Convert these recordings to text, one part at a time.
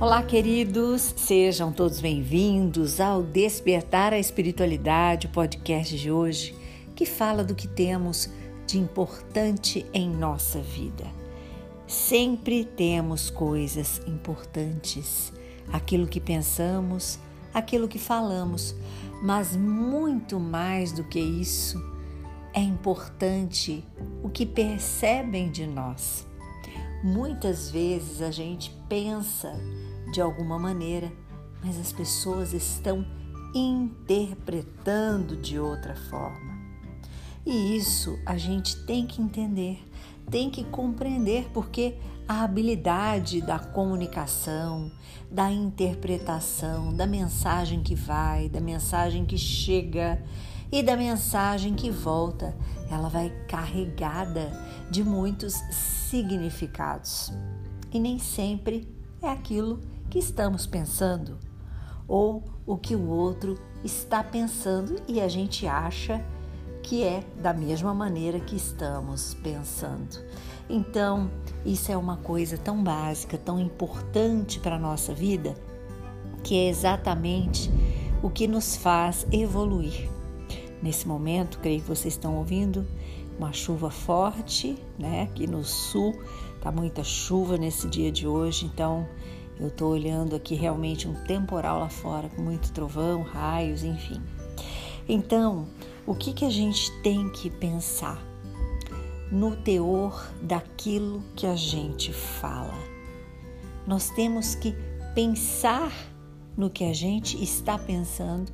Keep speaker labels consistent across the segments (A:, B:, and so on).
A: Olá, queridos, sejam todos bem-vindos ao Despertar a Espiritualidade, o podcast de hoje, que fala do que temos de importante em nossa vida. Sempre temos coisas importantes, aquilo que pensamos, aquilo que falamos, mas muito mais do que isso, é importante o que percebem de nós. Muitas vezes a gente pensa de alguma maneira, mas as pessoas estão interpretando de outra forma. E isso a gente tem que entender, tem que compreender, porque a habilidade da comunicação, da interpretação, da mensagem que vai, da mensagem que chega e da mensagem que volta, ela vai carregada de muitos significados. E nem sempre é aquilo que estamos pensando ou o que o outro está pensando e a gente acha que é da mesma maneira que estamos pensando. Então, isso é uma coisa tão básica, tão importante para a nossa vida, que é exatamente o que nos faz evoluir. Nesse momento, creio que vocês estão ouvindo uma chuva forte, né? Aqui no sul tá muita chuva nesse dia de hoje, então eu estou olhando aqui realmente um temporal lá fora, com muito trovão, raios, enfim. Então, o que, que a gente tem que pensar? No teor daquilo que a gente fala. Nós temos que pensar no que a gente está pensando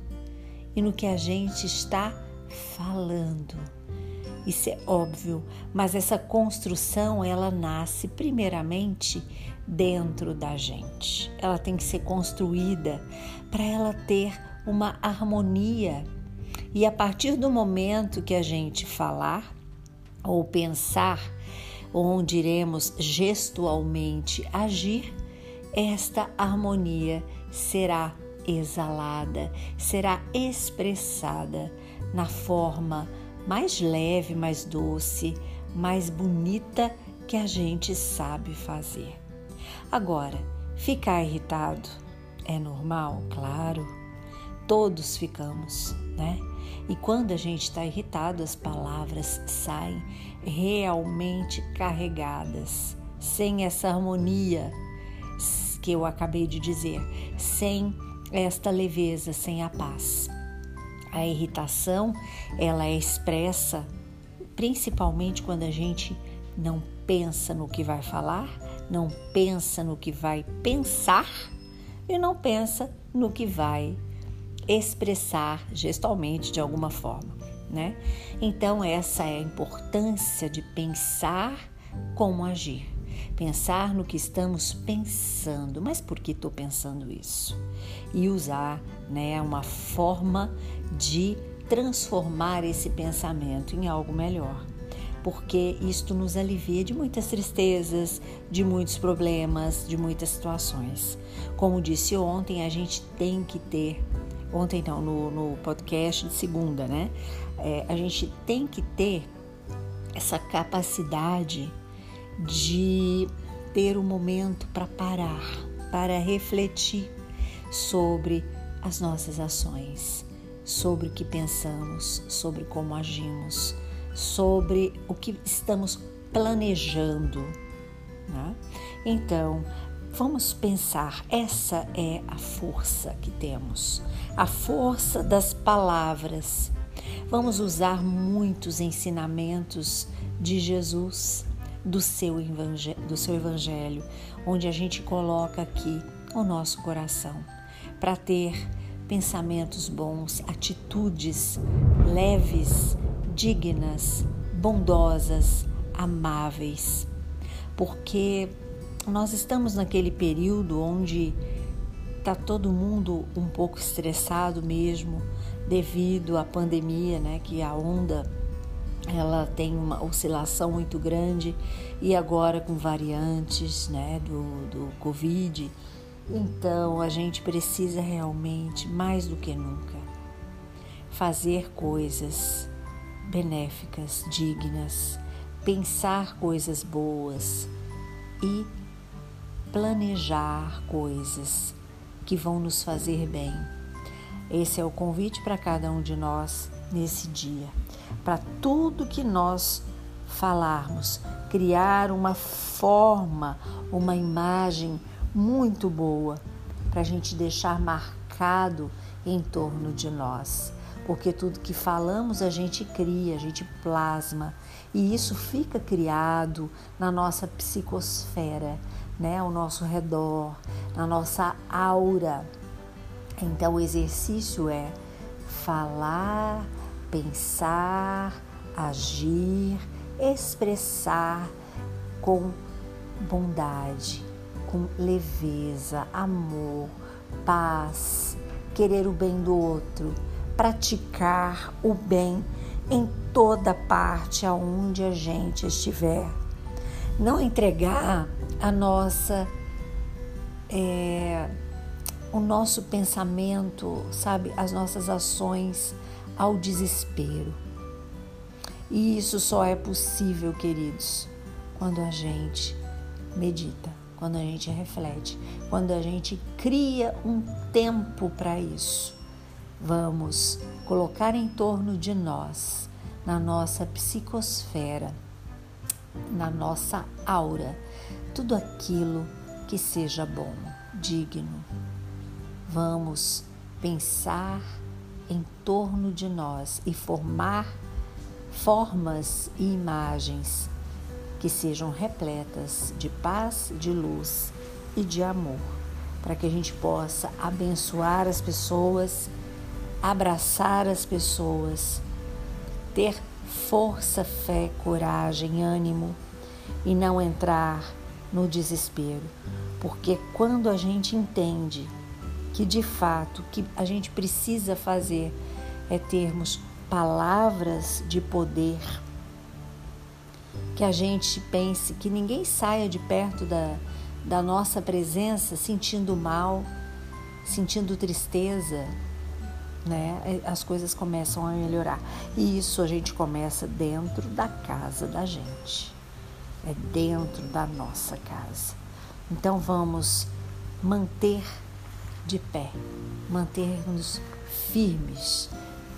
A: e no que a gente está falando. Isso é óbvio, mas essa construção ela nasce primeiramente dentro da gente. Ela tem que ser construída para ela ter uma harmonia. E a partir do momento que a gente falar ou pensar, onde iremos gestualmente agir, esta harmonia será exalada, será expressada na forma mais leve, mais doce, mais bonita que a gente sabe fazer. Agora, ficar irritado é normal? Claro, todos ficamos, né? E quando a gente está irritado, as palavras saem realmente carregadas, sem essa harmonia que eu acabei de dizer, sem esta leveza, sem a paz. A irritação, ela é expressa principalmente quando a gente não pensa no que vai falar, não pensa no que vai pensar e não pensa no que vai expressar gestalmente de alguma forma, né? Então essa é a importância de pensar como agir. Pensar no que estamos pensando, mas por que estou pensando isso? E usar né, uma forma de transformar esse pensamento em algo melhor. Porque isto nos alivia de muitas tristezas, de muitos problemas, de muitas situações. Como disse ontem, a gente tem que ter, ontem não, no, no podcast de segunda, né? É, a gente tem que ter essa capacidade de ter um momento para parar, para refletir sobre as nossas ações, sobre o que pensamos, sobre como agimos, sobre o que estamos planejando. Né? Então, vamos pensar: essa é a força que temos, a força das palavras. Vamos usar muitos ensinamentos de Jesus, do seu, do seu evangelho, onde a gente coloca aqui o nosso coração para ter pensamentos bons, atitudes leves, dignas, bondosas, amáveis. Porque nós estamos naquele período onde está todo mundo um pouco estressado mesmo devido à pandemia, né, que a onda ela tem uma oscilação muito grande e agora com variantes, né, do, do Covid, então a gente precisa realmente, mais do que nunca, fazer coisas benéficas, dignas, pensar coisas boas e planejar coisas que vão nos fazer bem. Esse é o convite para cada um de nós nesse dia. Para tudo que nós falarmos, criar uma forma, uma imagem muito boa para a gente deixar marcado em torno de nós. Porque tudo que falamos a gente cria, a gente plasma e isso fica criado na nossa psicosfera, né, ao nosso redor, na nossa aura. Então, o exercício é falar, pensar, agir, expressar com bondade, com leveza, amor, paz, querer o bem do outro, praticar o bem em toda parte aonde a gente estiver. Não entregar a nossa é, o nosso pensamento, sabe, as nossas ações ao desespero. E isso só é possível, queridos, quando a gente medita, quando a gente reflete, quando a gente cria um tempo para isso. Vamos colocar em torno de nós, na nossa psicosfera, na nossa aura, tudo aquilo que seja bom, digno. Vamos pensar em torno de nós e formar formas e imagens que sejam repletas de paz, de luz e de amor, para que a gente possa abençoar as pessoas, abraçar as pessoas, ter força, fé, coragem, ânimo e não entrar no desespero. Porque quando a gente entende que de fato que a gente precisa fazer é termos palavras de poder, que a gente pense que ninguém saia de perto da, da nossa presença sentindo mal, sentindo tristeza, né? As coisas começam a melhorar. E isso a gente começa dentro da casa da gente é dentro da nossa casa. Então vamos manter de pé, manter-nos firmes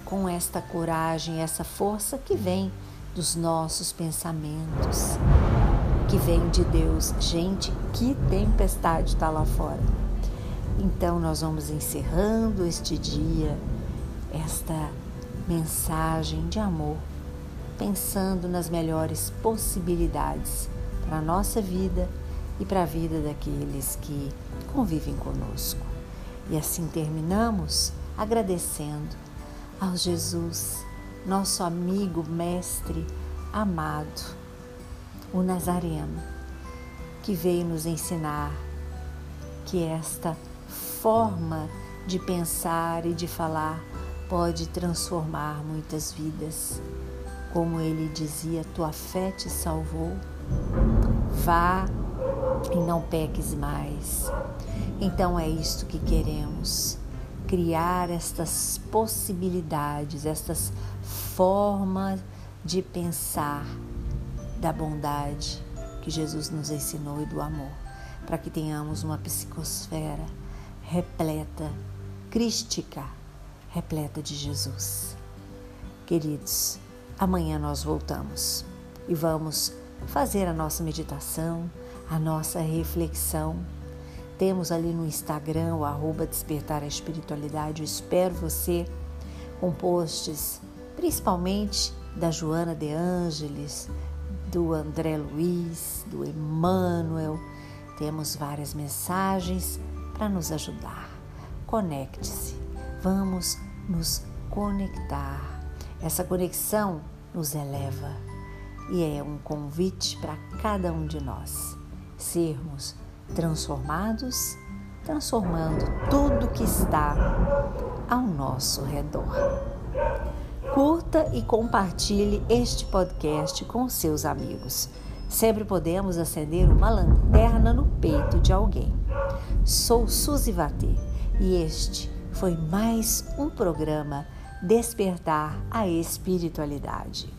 A: com esta coragem, essa força que vem dos nossos pensamentos, que vem de Deus. Gente, que tempestade está lá fora. Então nós vamos encerrando este dia, esta mensagem de amor pensando nas melhores possibilidades para a nossa vida e para a vida daqueles que convivem conosco. E assim terminamos agradecendo ao Jesus, nosso amigo, mestre, amado, o Nazareno, que veio nos ensinar que esta forma de pensar e de falar pode transformar muitas vidas como ele dizia, tua fé te salvou. Vá e não peques mais. Então é isto que queremos: criar estas possibilidades, estas formas de pensar da bondade que Jesus nos ensinou e do amor, para que tenhamos uma psicosfera repleta, crística, repleta de Jesus. Queridos, Amanhã nós voltamos e vamos fazer a nossa meditação, a nossa reflexão. Temos ali no Instagram o arroba Despertar a Espiritualidade. Eu espero você com posts, principalmente da Joana de Ângeles, do André Luiz, do Emmanuel. Temos várias mensagens para nos ajudar. Conecte-se. Vamos nos conectar essa conexão nos eleva e é um convite para cada um de nós sermos transformados, transformando tudo que está ao nosso redor. Curta e compartilhe este podcast com seus amigos. Sempre podemos acender uma lanterna no peito de alguém. Sou Suzy Vatê e este foi mais um programa despertar a espiritualidade.